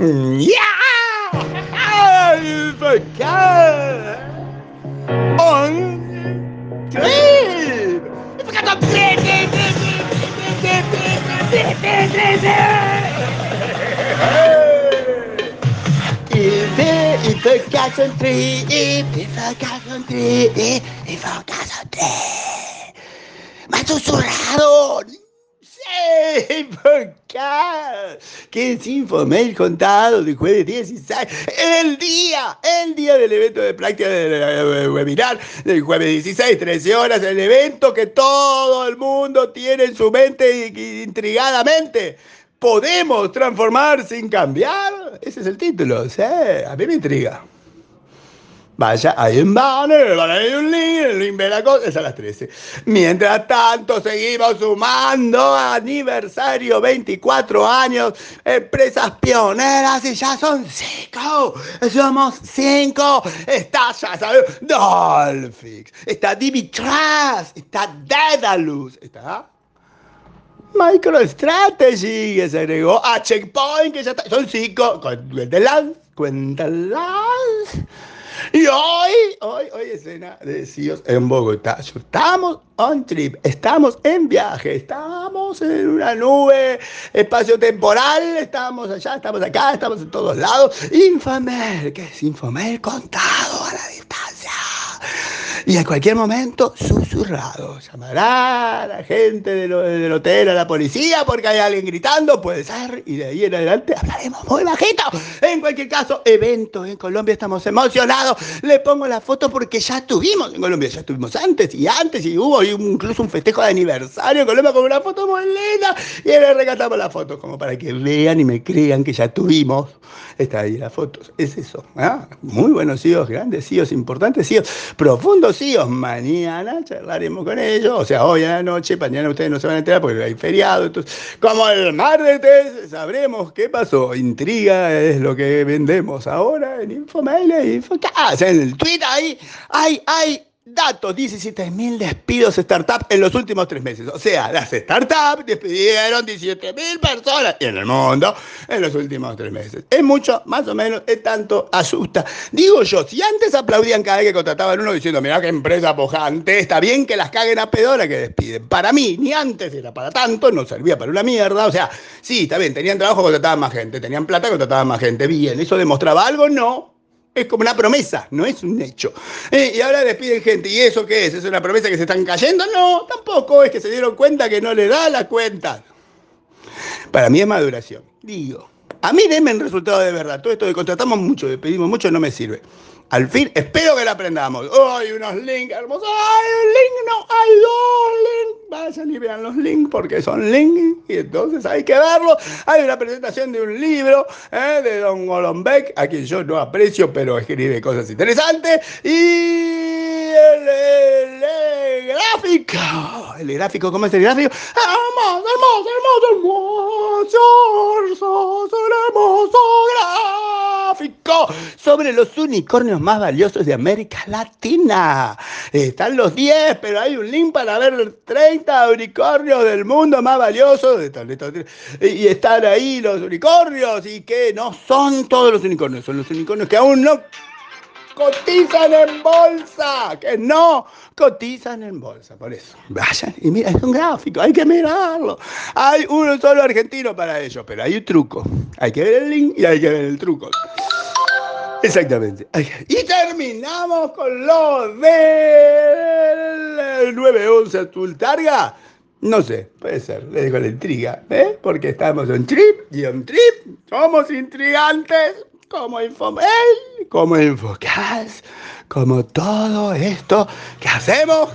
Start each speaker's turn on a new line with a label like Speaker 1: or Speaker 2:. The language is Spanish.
Speaker 1: Yeah! Infocast! On trip! Infocast on Infocast on trip! Infocast on trip! Infocast on trip! ¡Más susurrado! ¡Sí! ¿Por qué? ¿Qué es Infomail contado de jueves 16? El día, el día del evento de práctica del webinar del jueves 16, 13 horas, el evento que todo el mundo tiene en su mente intrigadamente. ¿Podemos transformar sin cambiar? Ese es el título, sí, a mí me intriga. Vaya, hay un banner, hay un link, cosa, es a las 13. Mientras tanto, seguimos sumando aniversario, 24 años, empresas pioneras y ya son 5. Somos 5. Está, ya sabemos, Dolphix, está Dimitras, está Dedalus, está MicroStrategy, que se agregó a Checkpoint, que ya está, son 5. Cuéntalas, cuéntalas. Y hoy, hoy, hoy escena de CIOs en Bogotá. Estamos on trip, estamos en viaje, estamos en una nube espacio-temporal, estamos allá, estamos acá, estamos en todos lados. Infomer, que es Infomer contado a la y en cualquier momento susurrado. Llamará a la gente del, hotel, a la policía, porque hay alguien gritando, puede ser, y de ahí en adelante hablaremos muy bajito. En cualquier caso, evento en Colombia, estamos emocionados. Le pongo la foto porque ya estuvimos en Colombia, ya estuvimos antes y antes, y hubo incluso un festejo de aniversario en Colombia con una foto muy linda, y le recatamos la foto, como para que vean y me crean que ya estuvimos. Está ahí la foto, es eso. ¿ah? Muy buenos hijos, grandes hijos, importantes hijos, profundos hijos. Mañana charlaremos con ellos, o sea, hoy a la noche, mañana ustedes no se van a enterar porque hay feriado. Entonces, como el martes, sabremos qué pasó. Intriga es lo que vendemos ahora en Infomail y Infocast. En el tweet ahí, hay, hay datos, 17.000 despidos startup en los últimos tres meses. O sea, las startups despidieron 17.000 personas en el mundo en los últimos tres meses. Es mucho, más o menos, es tanto, asusta. Digo yo, si antes aplaudían cada vez que contrataban uno diciendo, mira qué empresa pojante, está bien que las caguen a pedora que despiden. Para mí, ni antes era para tanto, no servía para una mierda. O sea, sí, está bien, tenían trabajo, contrataban más gente, tenían plata, contrataban más gente. Bien, ¿eso demostraba algo? No. Es como una promesa, no es un hecho. Eh, y ahora despiden gente. ¿Y eso qué es? ¿Es una promesa que se están cayendo? No, tampoco. Es que se dieron cuenta que no le da la cuenta. Para mí es maduración. Digo, a mí denme el resultado de verdad. Todo esto de contratamos mucho, de pedimos mucho, no me sirve. Al fin, espero que la aprendamos. ¡Hay unos links hermosos! ¡Hay un link! ¡No! Vayan porque son links y entonces hay que verlos. Hay una presentación de un libro ¿eh? de Don Golombek, a quien yo no aprecio, pero escribe cosas interesantes. Y el, gráfico. ¿El gráfico? ¿Cómo es el gráfico? ¡Hermoso, hermoso, hermoso! ¡Hermoso! ¡Hermoso gráfico! Sobre los unicornios más valiosos de América Latina. Están los 10, pero hay un link para ver 30 unicornios del mundo más valiosos. Y están ahí los unicornios y que no son todos los unicornios, son los unicornios que aún no cotizan en bolsa, que no cotizan en bolsa, por eso. Vayan y mira, es un gráfico, hay que mirarlo. Hay uno solo argentino para ello, pero hay un truco. Hay que ver el link y hay que ver el truco. Exactamente. Y terminamos con lo del 911 Azul Targa. No sé, puede ser, le dejo la intriga, ¿eh? Porque estamos en trip y en trip somos intrigantes como Infomail, como Infocast, como todo esto que hacemos.